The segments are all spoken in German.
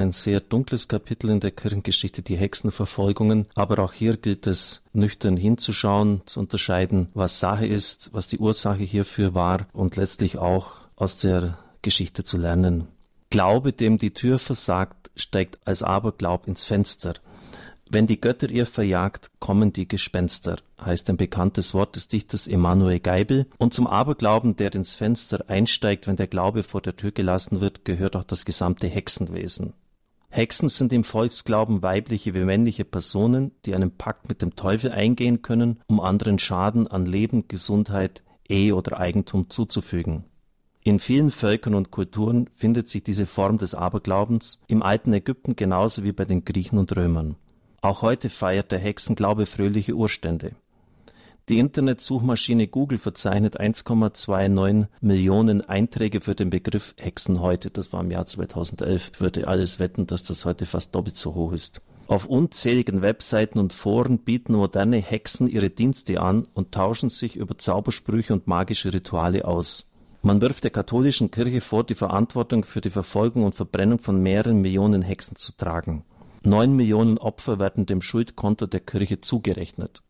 ein sehr dunkles Kapitel in der Kirchengeschichte, die Hexenverfolgungen. Aber auch hier gilt es, nüchtern hinzuschauen, zu unterscheiden, was Sache ist, was die Ursache hierfür war und letztlich auch aus der Geschichte zu lernen. Glaube, dem die Tür versagt, steigt als Aberglaub ins Fenster. Wenn die Götter ihr verjagt, kommen die Gespenster, heißt ein bekanntes Wort des Dichters Emanuel Geibel. Und zum Aberglauben, der ins Fenster einsteigt, wenn der Glaube vor der Tür gelassen wird, gehört auch das gesamte Hexenwesen. Hexen sind im Volksglauben weibliche wie männliche Personen, die einen Pakt mit dem Teufel eingehen können, um anderen Schaden an Leben, Gesundheit, Ehe oder Eigentum zuzufügen. In vielen Völkern und Kulturen findet sich diese Form des Aberglaubens, im alten Ägypten genauso wie bei den Griechen und Römern. Auch heute feiert der Hexenglaube fröhliche Urstände. Die Internetsuchmaschine Google verzeichnet 1,29 Millionen Einträge für den Begriff Hexen heute. Das war im Jahr 2011. Ich würde alles wetten, dass das heute fast doppelt so hoch ist. Auf unzähligen Webseiten und Foren bieten moderne Hexen ihre Dienste an und tauschen sich über Zaubersprüche und magische Rituale aus. Man wirft der katholischen Kirche vor, die Verantwortung für die Verfolgung und Verbrennung von mehreren Millionen Hexen zu tragen. Neun Millionen Opfer werden dem Schuldkonto der Kirche zugerechnet.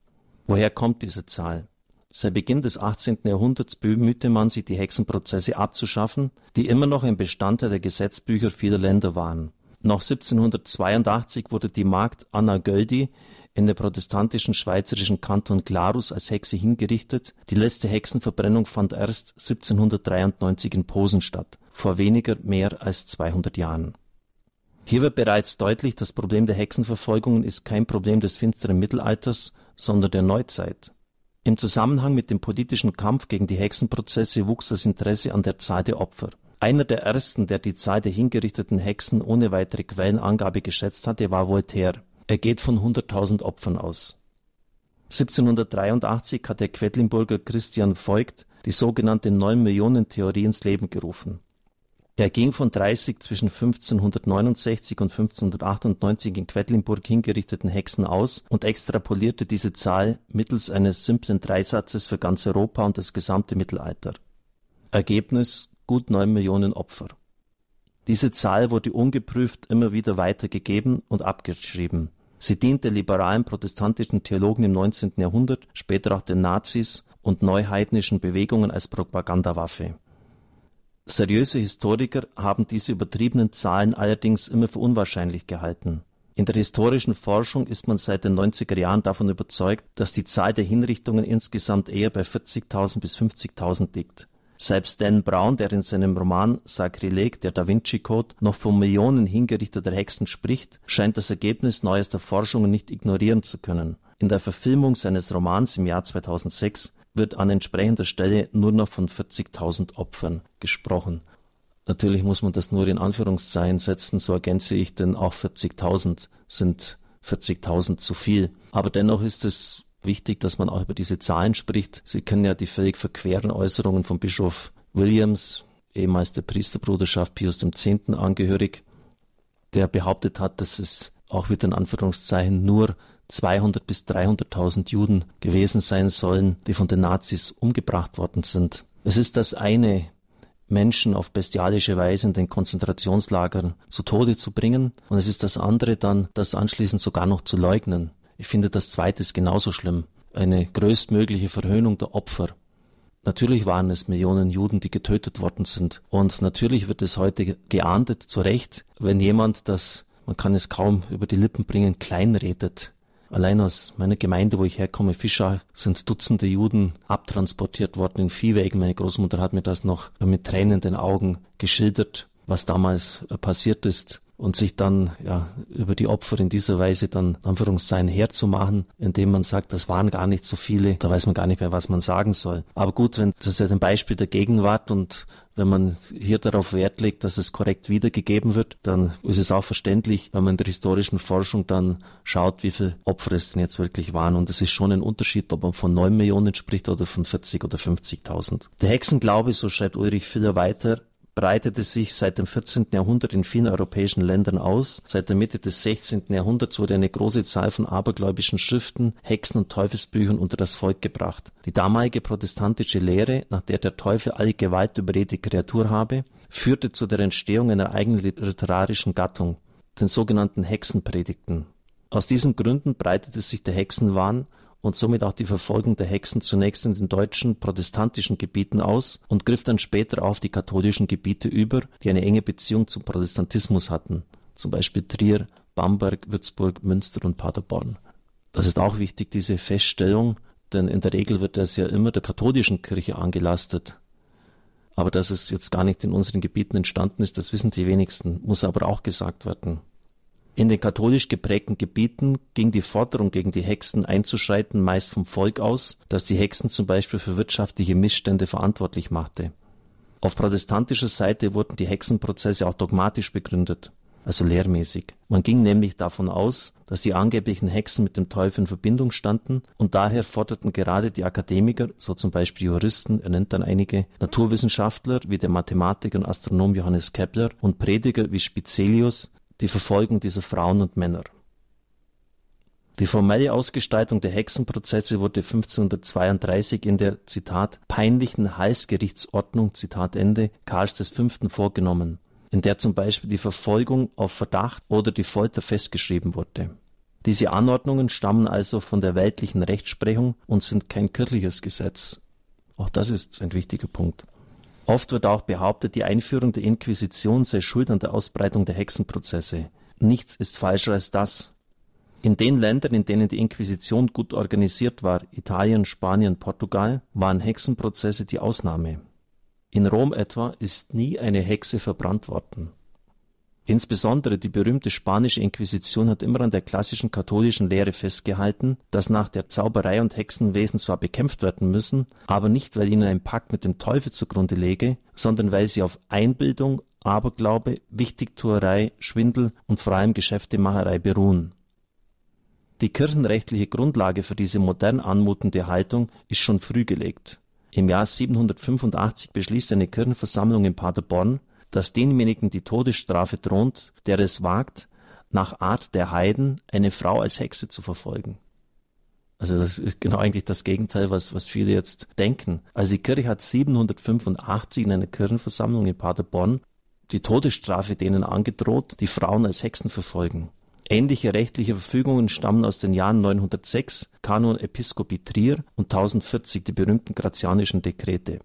Woher kommt diese Zahl? Seit Beginn des 18. Jahrhunderts bemühte man sich, die Hexenprozesse abzuschaffen, die immer noch ein Bestandteil der Gesetzbücher vieler Länder waren. Noch 1782 wurde die Magd Anna Göldi in der protestantischen schweizerischen Kanton Glarus als Hexe hingerichtet. Die letzte Hexenverbrennung fand erst 1793 in Posen statt, vor weniger mehr als 200 Jahren. Hier wird bereits deutlich, das Problem der Hexenverfolgungen ist kein Problem des finsteren Mittelalters, sondern der Neuzeit. Im Zusammenhang mit dem politischen Kampf gegen die Hexenprozesse wuchs das Interesse an der Zahl der Opfer. Einer der ersten, der die Zahl der hingerichteten Hexen ohne weitere Quellenangabe geschätzt hatte, war Voltaire. Er geht von 100.000 Opfern aus. 1783 hat der Quedlinburger Christian Voigt die sogenannte Neun-Millionen-Theorie ins Leben gerufen. Er ging von 30 zwischen 1569 und 1598 in Quedlinburg hingerichteten Hexen aus und extrapolierte diese Zahl mittels eines simplen Dreisatzes für ganz Europa und das gesamte Mittelalter. Ergebnis gut neun Millionen Opfer. Diese Zahl wurde ungeprüft immer wieder weitergegeben und abgeschrieben. Sie diente liberalen protestantischen Theologen im 19. Jahrhundert, später auch den Nazis und neuheidnischen Bewegungen als Propagandawaffe Seriöse Historiker haben diese übertriebenen Zahlen allerdings immer für unwahrscheinlich gehalten. In der historischen Forschung ist man seit den 90er Jahren davon überzeugt, dass die Zahl der Hinrichtungen insgesamt eher bei 40.000 bis 50.000 liegt. Selbst Dan Brown, der in seinem Roman Sakrileg, der Da Vinci Code, noch von Millionen hingerichteter Hexen spricht, scheint das Ergebnis neuester Forschungen nicht ignorieren zu können. In der Verfilmung seines Romans im Jahr 2006 wird an entsprechender Stelle nur noch von 40.000 Opfern gesprochen. Natürlich muss man das nur in Anführungszeichen setzen, so ergänze ich, denn auch 40.000 sind 40.000 zu viel. Aber dennoch ist es wichtig, dass man auch über diese Zahlen spricht. Sie kennen ja die völlig verqueren Äußerungen von Bischof Williams, ehemals der Priesterbruderschaft Pius X. angehörig, der behauptet hat, dass es auch wieder in Anführungszeichen nur 200 bis 300.000 Juden gewesen sein sollen, die von den Nazis umgebracht worden sind. Es ist das eine, Menschen auf bestialische Weise in den Konzentrationslagern zu Tode zu bringen, und es ist das andere dann, das anschließend sogar noch zu leugnen. Ich finde das zweite ist genauso schlimm. Eine größtmögliche Verhöhnung der Opfer. Natürlich waren es Millionen Juden, die getötet worden sind. Und natürlich wird es heute geahndet, zu Recht, wenn jemand das, man kann es kaum über die Lippen bringen, kleinredet. Allein aus meiner Gemeinde, wo ich herkomme, Fischer, sind Dutzende Juden abtransportiert worden in Viehwägen. Meine Großmutter hat mir das noch mit tränenden Augen geschildert, was damals äh, passiert ist und sich dann ja über die Opfer in dieser Weise dann Anführungszeichen herzumachen, indem man sagt, das waren gar nicht so viele, da weiß man gar nicht mehr, was man sagen soll. Aber gut, wenn das ist ja ein Beispiel der Gegenwart und wenn man hier darauf Wert legt, dass es korrekt wiedergegeben wird, dann ist es auch verständlich, wenn man in der historischen Forschung dann schaut, wie viele Opfer es denn jetzt wirklich waren. Und es ist schon ein Unterschied, ob man von neun Millionen spricht oder von 40 oder 50.000. Der Hexenglaube, so schreibt Ulrich Filler weiter, breitete sich seit dem 14. Jahrhundert in vielen europäischen Ländern aus. Seit der Mitte des 16. Jahrhunderts wurde eine große Zahl von abergläubischen Schriften, Hexen und Teufelsbüchern unter das Volk gebracht. Die damalige protestantische Lehre, nach der der Teufel alle Gewalt über jede Kreatur habe, führte zu der Entstehung einer eigenen literarischen Gattung. den sogenannten Hexenpredigten. Aus diesen Gründen breitete sich der Hexenwahn und somit auch die Verfolgung der Hexen zunächst in den deutschen protestantischen Gebieten aus und griff dann später auf die katholischen Gebiete über, die eine enge Beziehung zum Protestantismus hatten, zum Beispiel Trier, Bamberg, Würzburg, Münster und Paderborn. Das ist auch wichtig, diese Feststellung, denn in der Regel wird das ja immer der katholischen Kirche angelastet. Aber dass es jetzt gar nicht in unseren Gebieten entstanden ist, das wissen die wenigsten, muss aber auch gesagt werden. In den katholisch geprägten Gebieten ging die Forderung gegen die Hexen einzuschreiten meist vom Volk aus, das die Hexen zum Beispiel für wirtschaftliche Missstände verantwortlich machte. Auf protestantischer Seite wurden die Hexenprozesse auch dogmatisch begründet, also lehrmäßig. Man ging nämlich davon aus, dass die angeblichen Hexen mit dem Teufel in Verbindung standen und daher forderten gerade die Akademiker, so zum Beispiel Juristen, er nennt dann einige, Naturwissenschaftler wie der Mathematiker und Astronom Johannes Kepler und Prediger wie Spizelius die Verfolgung dieser Frauen und Männer. Die formelle Ausgestaltung der Hexenprozesse wurde 1532 in der Zitat peinlichen Heilsgerichtsordnung Zitat Ende Karls V. vorgenommen, in der zum Beispiel die Verfolgung auf Verdacht oder die Folter festgeschrieben wurde. Diese Anordnungen stammen also von der weltlichen Rechtsprechung und sind kein kirchliches Gesetz. Auch das ist ein wichtiger Punkt. Oft wird auch behauptet, die Einführung der Inquisition sei schuld an der Ausbreitung der Hexenprozesse. Nichts ist falscher als das. In den Ländern, in denen die Inquisition gut organisiert war, Italien, Spanien, Portugal, waren Hexenprozesse die Ausnahme. In Rom etwa ist nie eine Hexe verbrannt worden. Insbesondere die berühmte spanische Inquisition hat immer an der klassischen katholischen Lehre festgehalten, dass nach der Zauberei und Hexenwesen zwar bekämpft werden müssen, aber nicht, weil ihnen ein Pakt mit dem Teufel zugrunde läge, sondern weil sie auf Einbildung, Aberglaube, Wichtigtuerei, Schwindel und vor allem Geschäftemacherei beruhen. Die kirchenrechtliche Grundlage für diese modern anmutende Haltung ist schon früh gelegt. Im Jahr 785 beschließt eine Kirchenversammlung in Paderborn, dass demjenigen die Todesstrafe droht, der es wagt, nach Art der Heiden eine Frau als Hexe zu verfolgen. Also das ist genau eigentlich das Gegenteil, was, was viele jetzt denken. Also die Kirche hat 785 in einer Kirchenversammlung in Paderborn die Todesstrafe denen angedroht, die Frauen als Hexen verfolgen. Ähnliche rechtliche Verfügungen stammen aus den Jahren 906, Kanon Episcopi Trier und 1040, die berühmten grazianischen Dekrete.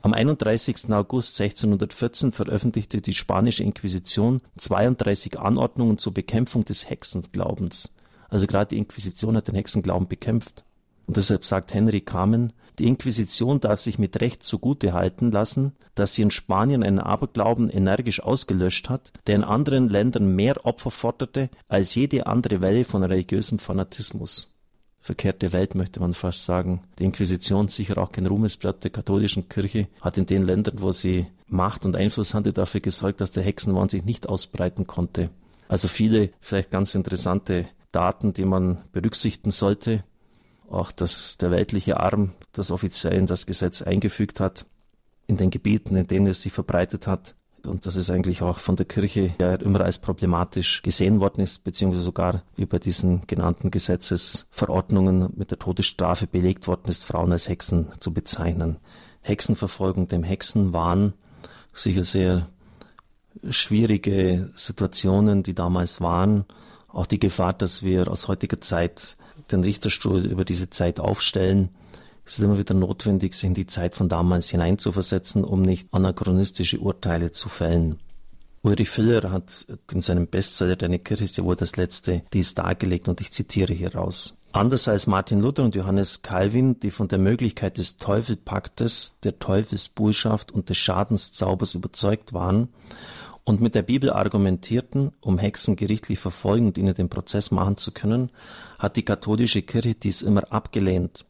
Am 31. August 1614 veröffentlichte die spanische Inquisition 32 Anordnungen zur Bekämpfung des Hexenglaubens. Also gerade die Inquisition hat den Hexenglauben bekämpft. Und deshalb sagt Henry Kamen, die Inquisition darf sich mit Recht zugute halten lassen, dass sie in Spanien einen Aberglauben energisch ausgelöscht hat, der in anderen Ländern mehr Opfer forderte als jede andere Welle von religiösem Fanatismus verkehrte Welt, möchte man fast sagen. Die Inquisition, sicher auch kein Ruhmesblatt der katholischen Kirche, hat in den Ländern, wo sie Macht und Einfluss hatte, dafür gesorgt, dass der Hexenwahn sich nicht ausbreiten konnte. Also viele vielleicht ganz interessante Daten, die man berücksichtigen sollte. Auch, dass der weltliche Arm das offiziell in das Gesetz eingefügt hat, in den Gebieten, in denen es sich verbreitet hat, und das ist eigentlich auch von der Kirche ja immer als problematisch gesehen worden ist, beziehungsweise sogar bei diesen genannten Gesetzesverordnungen mit der Todesstrafe belegt worden ist, Frauen als Hexen zu bezeichnen. Hexenverfolgung, dem Hexenwahn, sicher sehr schwierige Situationen, die damals waren. Auch die Gefahr, dass wir aus heutiger Zeit den Richterstuhl über diese Zeit aufstellen, es ist immer wieder notwendig, sich in die Zeit von damals hineinzuversetzen, um nicht anachronistische Urteile zu fällen. Ulrich Filler hat in seinem Bestseller Deine Kirche ist ja wohl das letzte dies dargelegt und ich zitiere hier raus. Anders als Martin Luther und Johannes Calvin, die von der Möglichkeit des Teufelpaktes, der Teufelsbullschaft und des Schadenszaubers überzeugt waren und mit der Bibel argumentierten, um Hexen gerichtlich verfolgen und ihnen den Prozess machen zu können, hat die katholische Kirche dies immer abgelehnt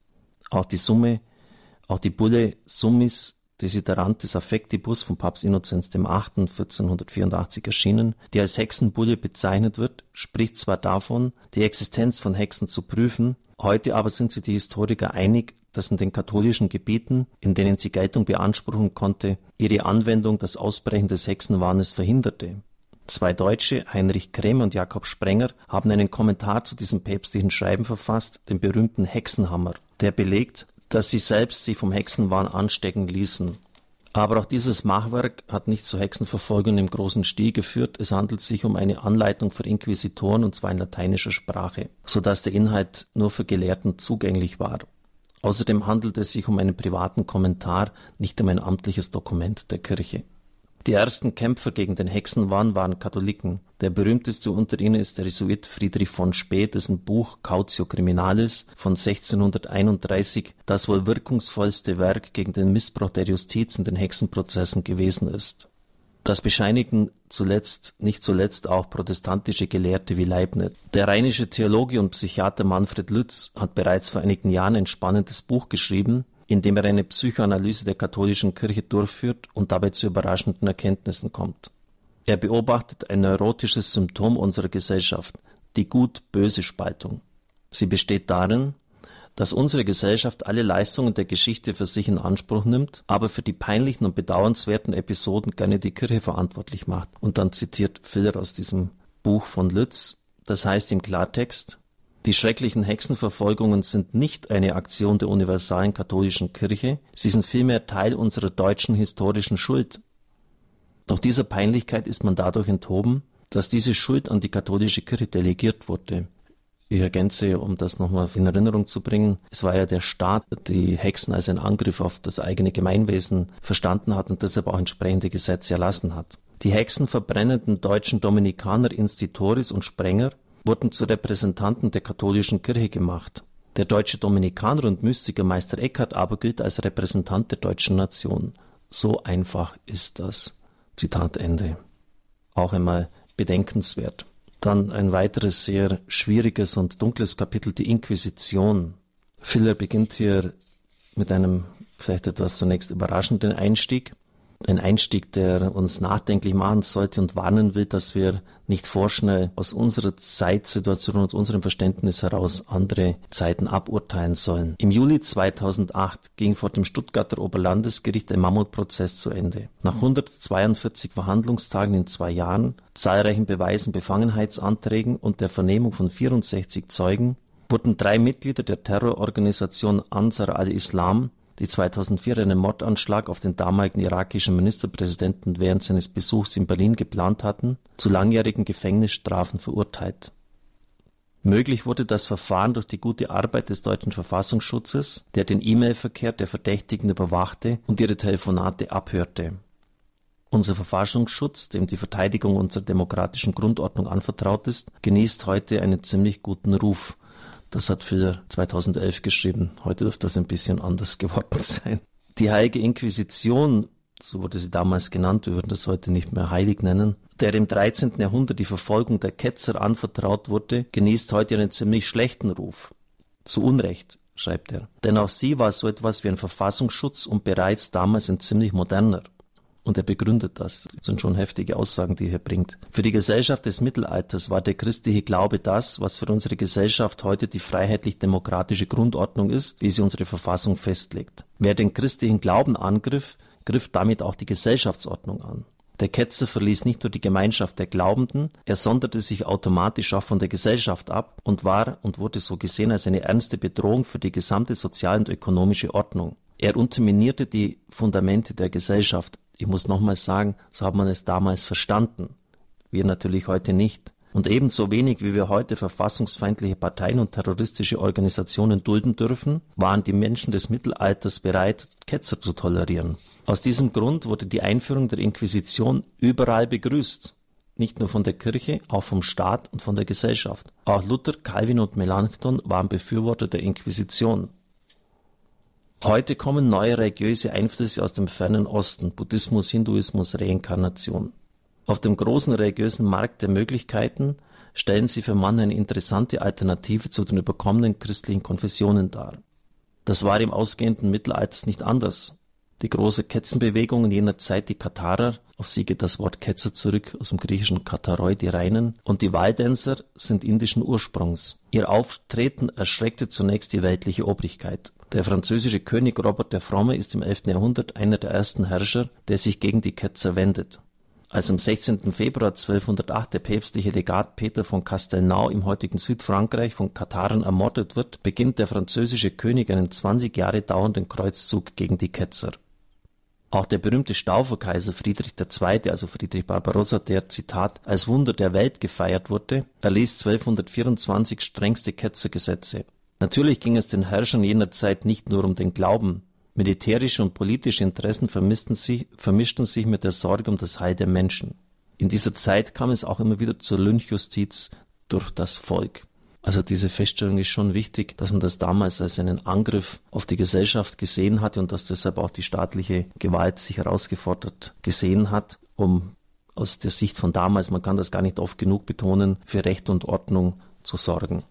auch die Summe, auch die Bulle Summis Desiderantes Affectibus von Papst Innozenz VIII. 1484 erschienen, die als Hexenbulle bezeichnet wird, spricht zwar davon, die Existenz von Hexen zu prüfen, heute aber sind sich die Historiker einig, dass in den katholischen Gebieten, in denen sie Geltung beanspruchen konnte, ihre Anwendung das Ausbrechen des Hexenwahnes verhinderte. Zwei Deutsche, Heinrich Krämer und Jakob Sprenger, haben einen Kommentar zu diesem päpstlichen Schreiben verfasst, den berühmten Hexenhammer, der belegt, dass sie selbst sich vom Hexenwahn anstecken ließen. Aber auch dieses Machwerk hat nicht zu Hexenverfolgung im großen Stil geführt. Es handelt sich um eine Anleitung für Inquisitoren und zwar in lateinischer Sprache, so dass der Inhalt nur für Gelehrten zugänglich war. Außerdem handelt es sich um einen privaten Kommentar, nicht um ein amtliches Dokument der Kirche. Die ersten Kämpfer gegen den Hexenwahn waren Katholiken. Der berühmteste unter ihnen ist der Jesuit Friedrich von Spee, dessen Buch Cautio Criminalis von 1631 das wohl wirkungsvollste Werk gegen den Missbrauch der Justiz in den Hexenprozessen gewesen ist. Das bescheinigen zuletzt, nicht zuletzt auch protestantische Gelehrte wie Leibniz. Der rheinische Theologe und Psychiater Manfred Lütz hat bereits vor einigen Jahren ein spannendes Buch geschrieben, indem er eine Psychoanalyse der katholischen Kirche durchführt und dabei zu überraschenden Erkenntnissen kommt. Er beobachtet ein neurotisches Symptom unserer Gesellschaft, die Gut-Böse Spaltung. Sie besteht darin, dass unsere Gesellschaft alle Leistungen der Geschichte für sich in Anspruch nimmt, aber für die peinlichen und bedauernswerten Episoden gerne die Kirche verantwortlich macht. Und dann zitiert Filler aus diesem Buch von Lütz, das heißt im Klartext, die schrecklichen Hexenverfolgungen sind nicht eine Aktion der universalen katholischen Kirche, sie sind vielmehr Teil unserer deutschen historischen Schuld. Doch dieser Peinlichkeit ist man dadurch enthoben, dass diese Schuld an die katholische Kirche delegiert wurde. Ich ergänze, um das nochmal in Erinnerung zu bringen, es war ja der Staat, der die Hexen als einen Angriff auf das eigene Gemeinwesen verstanden hat und deshalb auch entsprechende Gesetze erlassen hat. Die hexenverbrennenden deutschen Dominikaner Institoris und Sprenger wurden zu Repräsentanten der katholischen Kirche gemacht. Der deutsche Dominikaner und Mystiker Meister Eckhart aber gilt als Repräsentant der deutschen Nation. So einfach ist das. Zitat Ende. Auch einmal bedenkenswert. Dann ein weiteres sehr schwieriges und dunkles Kapitel, die Inquisition. Filler beginnt hier mit einem vielleicht etwas zunächst überraschenden Einstieg ein Einstieg, der uns nachdenklich machen sollte und warnen will, dass wir nicht vorschnell aus unserer Zeitsituation und unserem Verständnis heraus andere Zeiten aburteilen sollen. Im Juli 2008 ging vor dem Stuttgarter Oberlandesgericht ein Mammutprozess zu Ende. Nach 142 Verhandlungstagen in zwei Jahren, zahlreichen Beweisen, Befangenheitsanträgen und der Vernehmung von 64 Zeugen wurden drei Mitglieder der Terrororganisation Ansar al-Islam die 2004 einen Mordanschlag auf den damaligen irakischen Ministerpräsidenten während seines Besuchs in Berlin geplant hatten, zu langjährigen Gefängnisstrafen verurteilt. Möglich wurde das Verfahren durch die gute Arbeit des deutschen Verfassungsschutzes, der den E-Mail-Verkehr der Verdächtigen überwachte und ihre Telefonate abhörte. Unser Verfassungsschutz, dem die Verteidigung unserer demokratischen Grundordnung anvertraut ist, genießt heute einen ziemlich guten Ruf das hat Phil 2011 geschrieben. Heute dürfte das ein bisschen anders geworden sein. Die Heilige Inquisition, so wurde sie damals genannt, wir würden das heute nicht mehr heilig nennen, der im 13. Jahrhundert die Verfolgung der Ketzer anvertraut wurde, genießt heute einen ziemlich schlechten Ruf. Zu Unrecht, schreibt er. Denn auch sie war so etwas wie ein Verfassungsschutz und bereits damals ein ziemlich moderner. Und er begründet das. Das sind schon heftige Aussagen, die er hier bringt. Für die Gesellschaft des Mittelalters war der christliche Glaube das, was für unsere Gesellschaft heute die freiheitlich-demokratische Grundordnung ist, wie sie unsere Verfassung festlegt. Wer den christlichen Glauben angriff, griff damit auch die Gesellschaftsordnung an. Der Ketzer verließ nicht nur die Gemeinschaft der Glaubenden, er sonderte sich automatisch auch von der Gesellschaft ab und war und wurde so gesehen als eine ernste Bedrohung für die gesamte soziale und ökonomische Ordnung. Er unterminierte die Fundamente der Gesellschaft, ich muss nochmals sagen, so hat man es damals verstanden. Wir natürlich heute nicht. Und ebenso wenig wie wir heute verfassungsfeindliche Parteien und terroristische Organisationen dulden dürfen, waren die Menschen des Mittelalters bereit, Ketzer zu tolerieren. Aus diesem Grund wurde die Einführung der Inquisition überall begrüßt. Nicht nur von der Kirche, auch vom Staat und von der Gesellschaft. Auch Luther, Calvin und Melanchthon waren Befürworter der Inquisition. Heute kommen neue religiöse Einflüsse aus dem fernen Osten, Buddhismus, Hinduismus, Reinkarnation. Auf dem großen religiösen Markt der Möglichkeiten stellen sie für Mann eine interessante Alternative zu den überkommenen christlichen Konfessionen dar. Das war im ausgehenden Mittelalters nicht anders. Die große Ketzenbewegung in jener Zeit, die Katharer, auf sie geht das Wort Ketzer zurück aus dem griechischen Kataroi, die Reinen, und die Waldenser sind indischen Ursprungs. Ihr Auftreten erschreckte zunächst die weltliche Obrigkeit. Der französische König Robert der Fromme ist im 11. Jahrhundert einer der ersten Herrscher, der sich gegen die Ketzer wendet. Als am 16. Februar 1208 der päpstliche Legat Peter von Castelnau im heutigen Südfrankreich von Kataren ermordet wird, beginnt der französische König einen 20 Jahre dauernden Kreuzzug gegen die Ketzer. Auch der berühmte Stauferkaiser Friedrich II., also Friedrich Barbarossa, der Zitat als Wunder der Welt gefeiert wurde, erließ 1224 strengste Ketzergesetze. Natürlich ging es den Herrschern jener Zeit nicht nur um den Glauben. Militärische und politische Interessen vermischten sich mit der Sorge um das Heil der Menschen. In dieser Zeit kam es auch immer wieder zur Lynchjustiz durch das Volk. Also diese Feststellung ist schon wichtig, dass man das damals als einen Angriff auf die Gesellschaft gesehen hatte und dass deshalb auch die staatliche Gewalt sich herausgefordert gesehen hat, um aus der Sicht von damals, man kann das gar nicht oft genug betonen, für Recht und Ordnung zu sorgen.